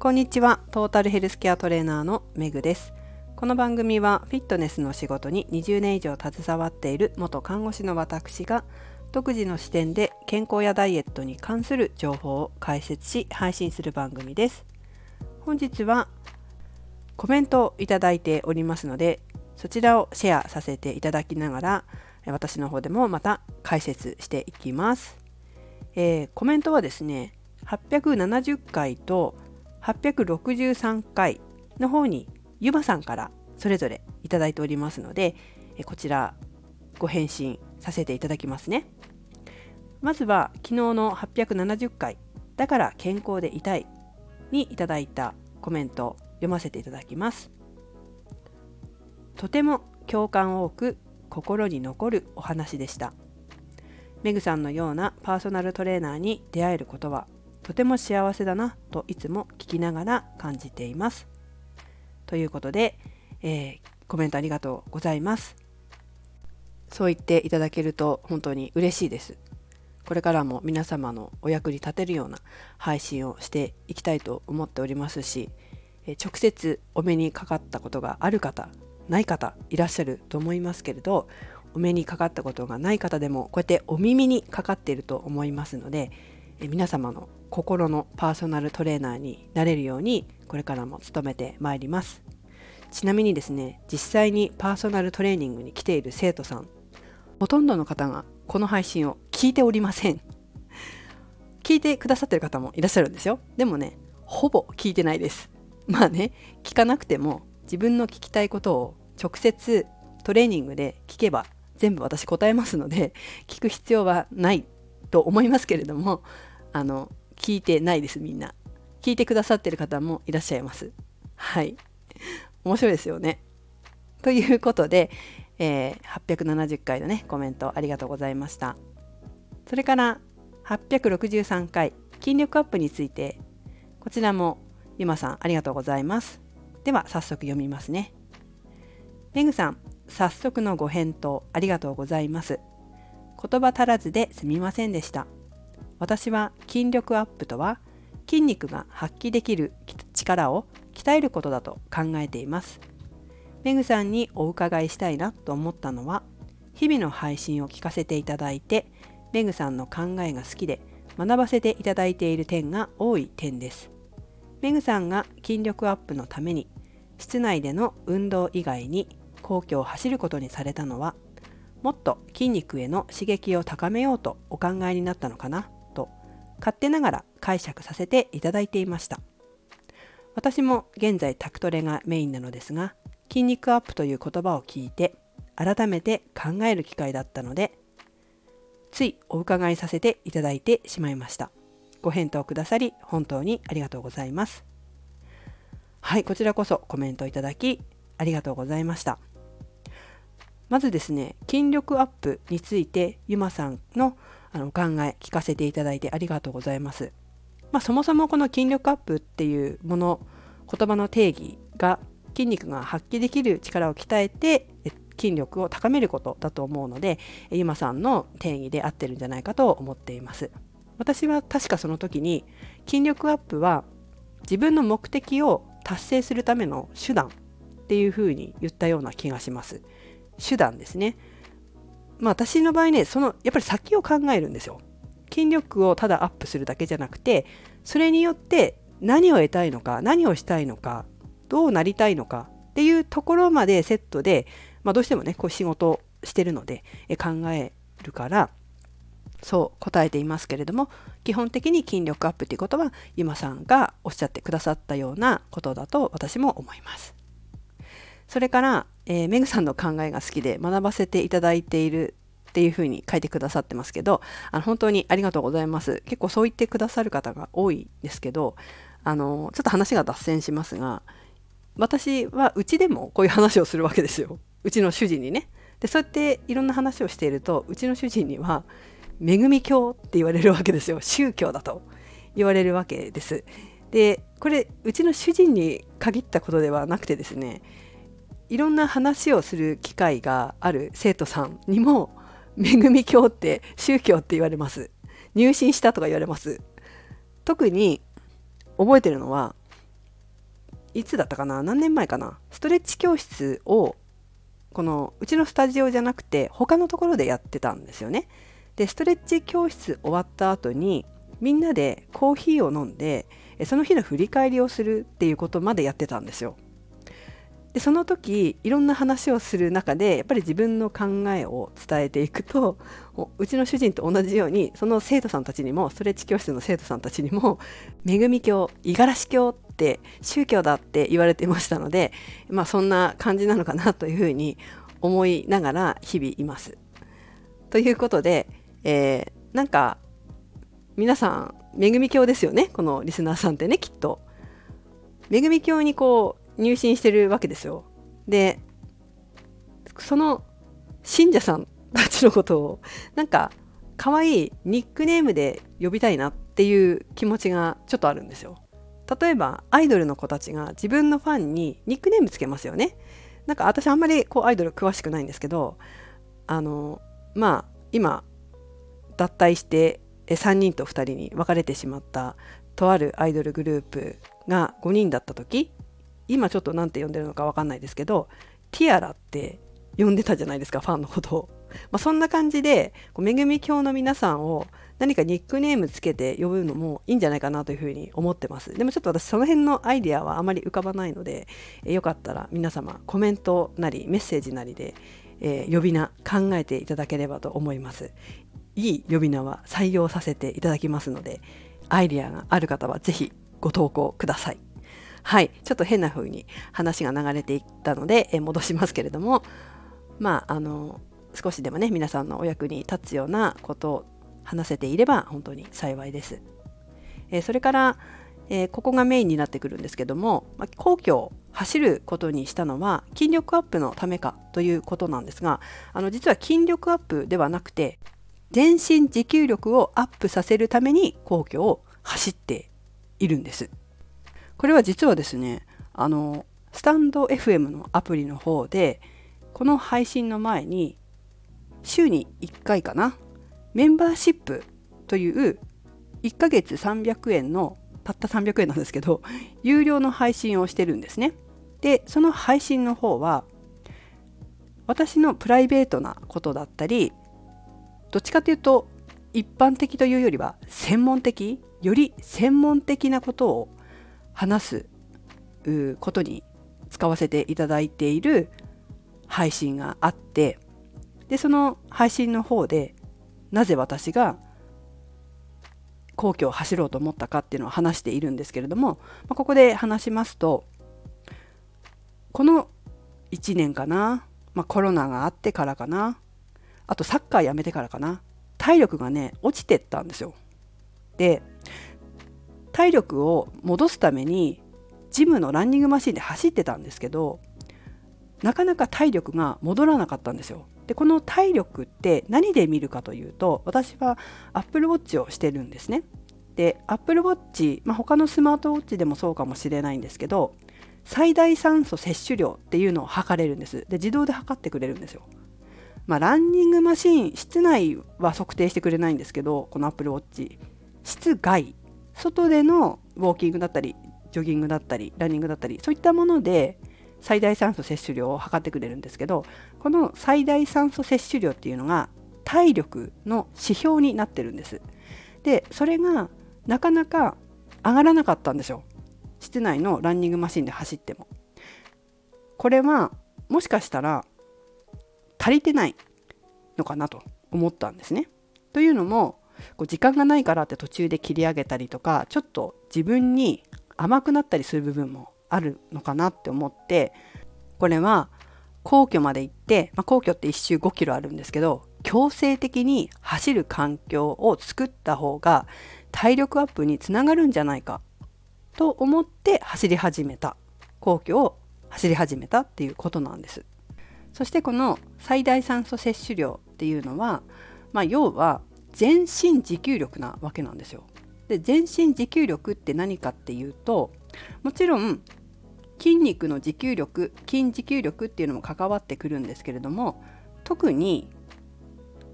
こんにちは。トータルヘルスケアトレーナーのめぐです。この番組はフィットネスの仕事に20年以上携わっている元看護師の私が独自の視点で健康やダイエットに関する情報を解説し配信する番組です。本日はコメントをいただいておりますのでそちらをシェアさせていただきながら私の方でもまた解説していきます、えー、コメントはですね870回と863回の方にゆばさんからそれぞれいただいておりますのでこちらご返信させていただきますね。まずは昨日の870回だから健康でいたいにいただいたコメント読ませていただきます。とても共感多く心に残るお話でした。メグさんのようなパーソナルトレーナーに出会えることはとても幸せだなといつも聞きながら感じています。ということで、えー、コメントありがとうございます。そう言っていただけると本当に嬉しいです。これからも皆様のお役に立てるような配信をしていきたいと思っておりますし、え直接お目にかかったことがある方、ない方いらっしゃると思いますけれど、お目にかかったことがない方でもこうやってお耳にかかっていると思いますので、皆様の心のパーソナルトレーナーになれるようにこれからも努めてまいります。ちなみにですね実際にパーソナルトレーニングに来ている生徒さんほとんどの方がこの配信を聞いておりません。聞いてくださってる方もいらっしゃるんですよ。でもねほぼ聞いてないです。まあね聞かなくても自分の聞きたいことを直接トレーニングで聞けば全部私答えますので聞く必要はないと思いますけれどもあの聞いてないですみんな。聞いてくださってる方もいらっしゃいます。はい。面白いですよね。ということで、えー、870回のねコメントありがとうございました。それから863回筋力アップについて。こちらもゆまさんありがとうございます。では早速読みますね。めぐさん早速のご返答ありがとうございます。言葉足らずですみませんでした。私は筋力アップとは筋肉が発揮できる力を鍛えることだと考えています。メグさんにお伺いしたいなと思ったのは日々の配信を聞かせていただいてメグさんの考えが好きで学ばせていただいている点が多い点です。メグさんが筋力アップのために室内での運動以外に皇居を走ることにされたのはもっと筋肉への刺激を高めようとお考えになったのかな？勝手ながら解釈させていただいていました。私も現在タクトレがメインなのですが筋肉アップという言葉を聞いて改めて考える機会だったのでついお伺いさせていただいてしまいました。ご返答くださり本当にありがとうございます。はいこちらこそコメントいただきありがとうございました。まずですね筋力アップについてゆまさんのあの考え聞かせていただいてありがとうございます。まあ、そもそもこの筋力アップっていうもの言葉の定義が筋肉が発揮できる力を鍛えて筋力を高めることだと思うのでゆまさんの定義で合ってるんじゃないかと思っています。私は確かその時に筋力アップは自分の目的を達成するための手段っていうふうに言ったような気がします。手段ですね。まあ私の場合ね、そのやっぱり先を考えるんですよ。筋力をただアップするだけじゃなくて、それによって何を得たいのか、何をしたいのか、どうなりたいのかっていうところまでセットで、まあ、どうしてもね、こう仕事をしてるのでえ考えるから、そう答えていますけれども基本的に筋力アップっていうことはゆまさんがおっしゃってくださったようなことだと私も思います。それから、えー、メグさんの考えが好きで学ばせていただいているっていうふうに書いてくださってますけどあの本当にありがとうございます。結構そう言ってくださる方が多いですけどあのちょっと話が脱線しますが私はうちでもこういう話をするわけですよ。うちの主人にね。でそうやっていろんな話をしているとうちの主人には恵み教って言われるわけですよ宗教だと言われるわけです。でこれうちの主人に限ったことではなくてですねいろんな話をする機会がある生徒さんにも恵み教って宗教って言われます入信したとか言われます特に覚えてるのはいつだったかな？何年前かな？ストレッチ教室をこのうちのスタジオじゃなくて他のところでやってたんですよね。でストレッチ教室終わった後にみんなでコーヒーを飲んでその日の振り返りをするっていうことまでやってたんですよ。でその時いろんな話をする中でやっぱり自分の考えを伝えていくとうちの主人と同じようにその生徒さんたちにもストレッチ教室の生徒さんたちにも「恵み教五十嵐教って宗教だ」って言われてましたのでまあそんな感じなのかなというふうに思いながら日々います。ということで、えー、なんか皆さん恵み教ですよね？このリスナーさんってねきっと。恵み教にこう入信してるわけですよ。でその信者さんたちのことをなんか可愛いニックネームで呼びたいなっていう気持ちがちょっとあるんですよ。例えばアイドルの子たちが自分のファンにニックネームつけますよね。なんか私あんまりこうアイドル詳しくないんですけどあのまあ今脱退して3人と2人に分かれてしまったとあるアイドルグループが5人だった時今ちょっと何て呼んでるのか分かんないですけどティアラって呼んでたじゃないですかファンのことを。まあ、そんな感じでめぐみ教の皆さんを何かニックネームつけて呼ぶのもいいんじゃないかなというふうに思ってます。でもちょっと私その辺のアイデアはあまり浮かばないので、えよかったら皆様コメントなりメッセージなりで、えー、呼び名考えていただければと思います。いい呼び名は採用させていただきますのでアイデアがある方はぜひご投稿ください。はい、ちょっと変な風に話が流れていったので、え戻しますけれども、まあ、あの、少しでもね、皆さんのお役に立つようなことを話せていれば本当に幸いです。えそれから、えここがメインになってくるんですけども、まあ、皇居を走ることにしたのは筋力アップのためかということなんですがあの実は筋力アップではなくて全身持久力をアップさせるために皇居を走っているんです。これは実はですねあのスタンド FM のアプリの方でこの配信の前に週に1回かなメンバーシップという1ヶ月300円のたった300円なんですけど有料の配信をしてるんですね。でその配信の方は私のプライベートなことだったりどっちかというと一般的というよりは専門的より専門的なことを話すことに使わせていただいている配信があってでその配信の方でなぜ私が皇居を走ろうと思ったかっていうのを話しているんですけれども、ま、ここで話しますとこの1年かな、まあ、コロナがあってからかなあとサッカーやめてからかな体力がね落ちてったんですよ。で体力を戻すためにジムのランニングマシンで走ってたんですけどなかなか体力が戻らなかったんですよ。でこの体力って何で見るかというと私は Apple Watch をしてるんですね。で Apple Watch、まあ、他のスマートウォッチでもそうかもしれないんですけど最大酸素摂取量っていうのを測れるんです。で自動で測ってくれるんですよ。まあ、ランニングマシン室内は測定してくれないんですけどこの Apple Watch 室外外でのウォーキングだったりジョギングだったりランニングだったりそういったもので最大酸素摂取量を測ってくれるんですけどこの最大酸素摂取量っていうのが体力の指標になってるんです。でそれがなかなか上がらなかったんですよ。室内のランニングマシンで走っても。これはもしかしたら足りてないのかなと思ったんですね。というのもこう時間がないからって途中で切り上げたりとかちょっと自分に甘くなったりする部分もあるのかなって思ってこれは皇居まで行って、まあ、皇居って1周5キロあるんですけど強制的に走る環境を作った方が体力アップにつながるんじゃないかと思って走り始めた。皇居を走り始めたっていうことなんです。そしてこの最大酸素摂取量っていうのは、まあ、要は全身持久力なわけなんですよ。で全身持久力って何かっていうともちろん筋肉の持久力筋持久力っていうのも関わってくるんですけれども特に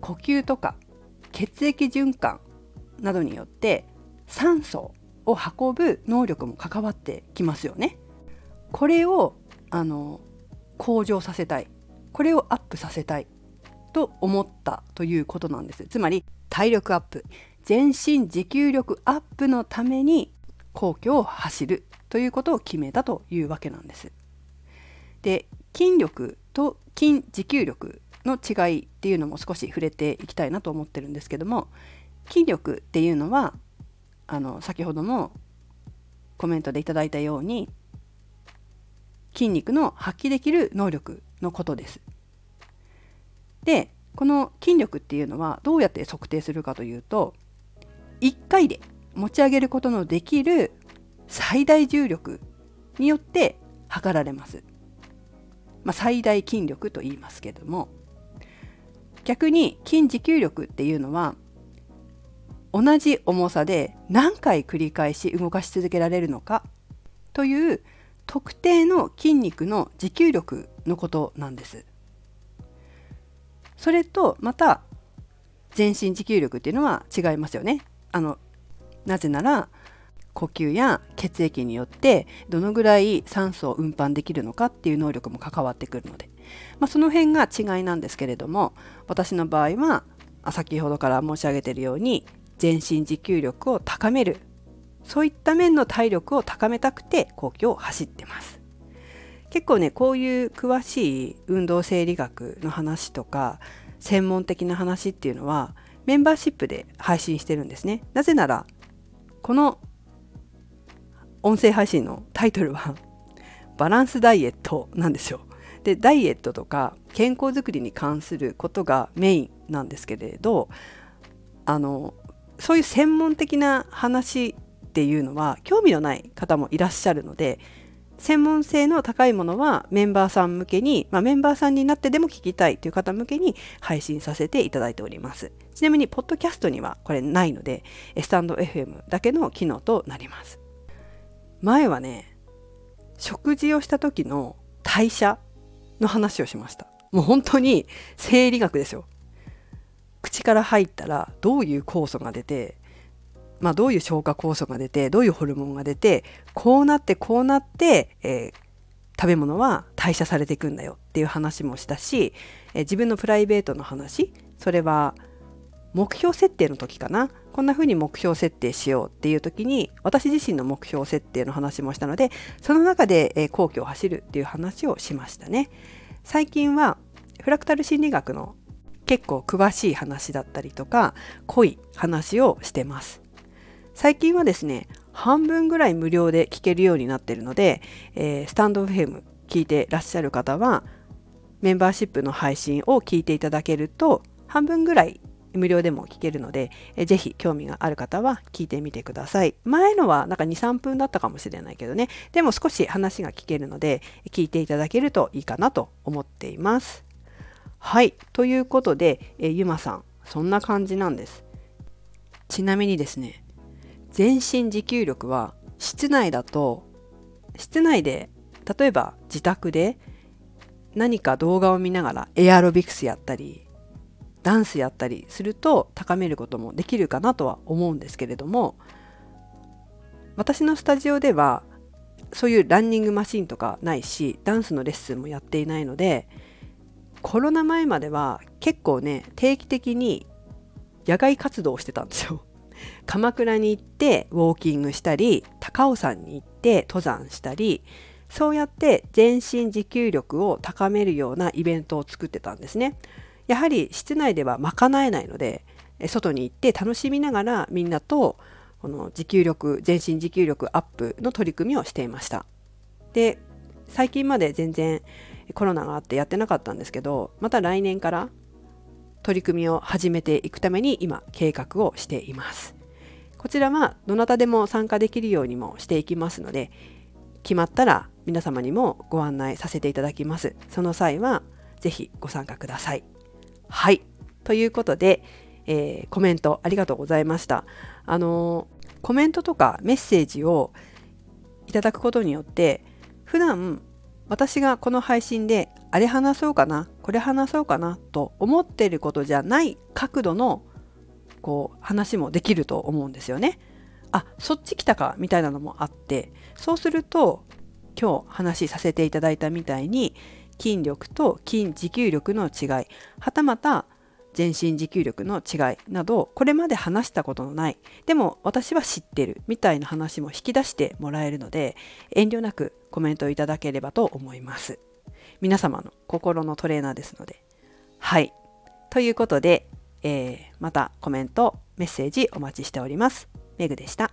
呼吸とか血液循環などによって酸素を運ぶ能力も関わってきますよね。これをあの向上させたいこれをアップさせたいと思ったということなんですつまり体力アップ全身持久力アップのために皇居を走るということを決めたというわけなんです。で筋力と筋持久力の違いっていうのも少し触れていきたいなと思ってるんですけども筋力っていうのはあの先ほどもコメントでいただいたように筋肉の発揮できる能力のことです。でこの筋力っていうのはどうやって測定するかというと1回で持ち上げることのできる最大重力によって測られます。まあ、最大筋力と言いますけども逆に筋持久力っていうのは同じ重さで何回繰り返し動かし続けられるのかという特定の筋肉の持久力のことなんです。それとまた全身持久力っていうのは違いますよね。あのなぜなら呼吸や血液によってどのぐらい酸素を運搬できるのかっていう能力も関わってくるので、まあ、その辺が違いなんですけれども私の場合は先ほどから申し上げているように全身持久力を高める。そういった面の体力を高めたくて皇居を走ってます。結構ねこういう詳しい運動生理学の話とか専門的な話っていうのはメンバーシップで配信してるんですねなぜならこの音声配信のタイトルは バランスダイエットなんですよ。でダイエットとか健康づくりに関することがメインなんですけれどあのそういう専門的な話っていうのは興味のない方もいらっしゃるので専門性の高いものはメンバーさん向けに、まあ、メンバーさんになってでも聞きたいという方向けに配信させていただいております。ちなみに、ポッドキャストにはこれないので、スタンド FM だけの機能となります。前はね食事をした時の代謝の話をしましたもう本当に生理学ですよ口から入ったらどういう酵素が出てまあどういう消化酵素が出てどういうホルモンが出てこうなってこうなって、えー、食べ物は代謝されていくんだよっていう話もしたし、えー、自分のプライベートの話それは目標設定の時かな？こんな風に目標設定しようっていう時に私自身の目標設定の話もしたのでその中で、えー、皇居を走るっていう話をしましたね。最近はフラクタル心理学の結構詳しい話だったりとか濃い話をしてます。最近はですね半分ぐらい無料で聞けるようになってるので、えー、スタンド FM 聞いてらっしゃる方はメンバーシップの配信を聞いていただけると半分ぐらい無料でも聞けるので、えぜひ興味がある方は聞いてみてください。前のはなんか2、3分だったかもしれないけどね、でも少し話が聞けるので、聞いていただけるといいかなと思っています。はい、ということで、えゆまさん、そんな感じなんです。ちなみにですね、全身持久力は室内だと、室内で、例えば自宅で何か動画を見ながらエアロビクスやったりダンスやったりすると高めることもできるかなとは思うんですけれども私のスタジオではそういうランニングマシンとかないしダンスのレッスンもやっていないのでコロナ前までは結構ね定期的に野外活動をしてたんですよ。鎌倉に行ってウォーキングしたり高尾山に行って登山したりそうやって全身持久力を高めるようなイベントを作ってたんですね。やはり室内では賄えないので外に行って楽しみながらみんなとこの持久力全身持久力アップの取り組みをしていましたで最近まで全然コロナがあってやってなかったんですけどまた来年から取り組みを始めていくために今計画をしていますこちらはどなたでも参加できるようにもしていきますので決まったら皆様にもご案内させていただきますその際は是非ご参加くださいはい。ということで、えー、コメントありがとうございました。あのー、コメントとかメッセージをいただくことによって、普段私がこの配信であれ話そうかな、これ話そうかな？と思っていることじゃない角度のこう話もできると思うんですよね。あそっち来たか？みたいなのもあって。そうすると今日話しさせていただいたみたいに筋力と筋持久力の違い。はたまた全身持久力の違い。などこれまで話したことのない。でも私は知ってるみたいな話も引き出してもらえるので遠慮なくコメントいただければと思います。皆様の心のトレーナーですので。はい。ということで、えー、またコメントメッセージお待ちしております。メグでした。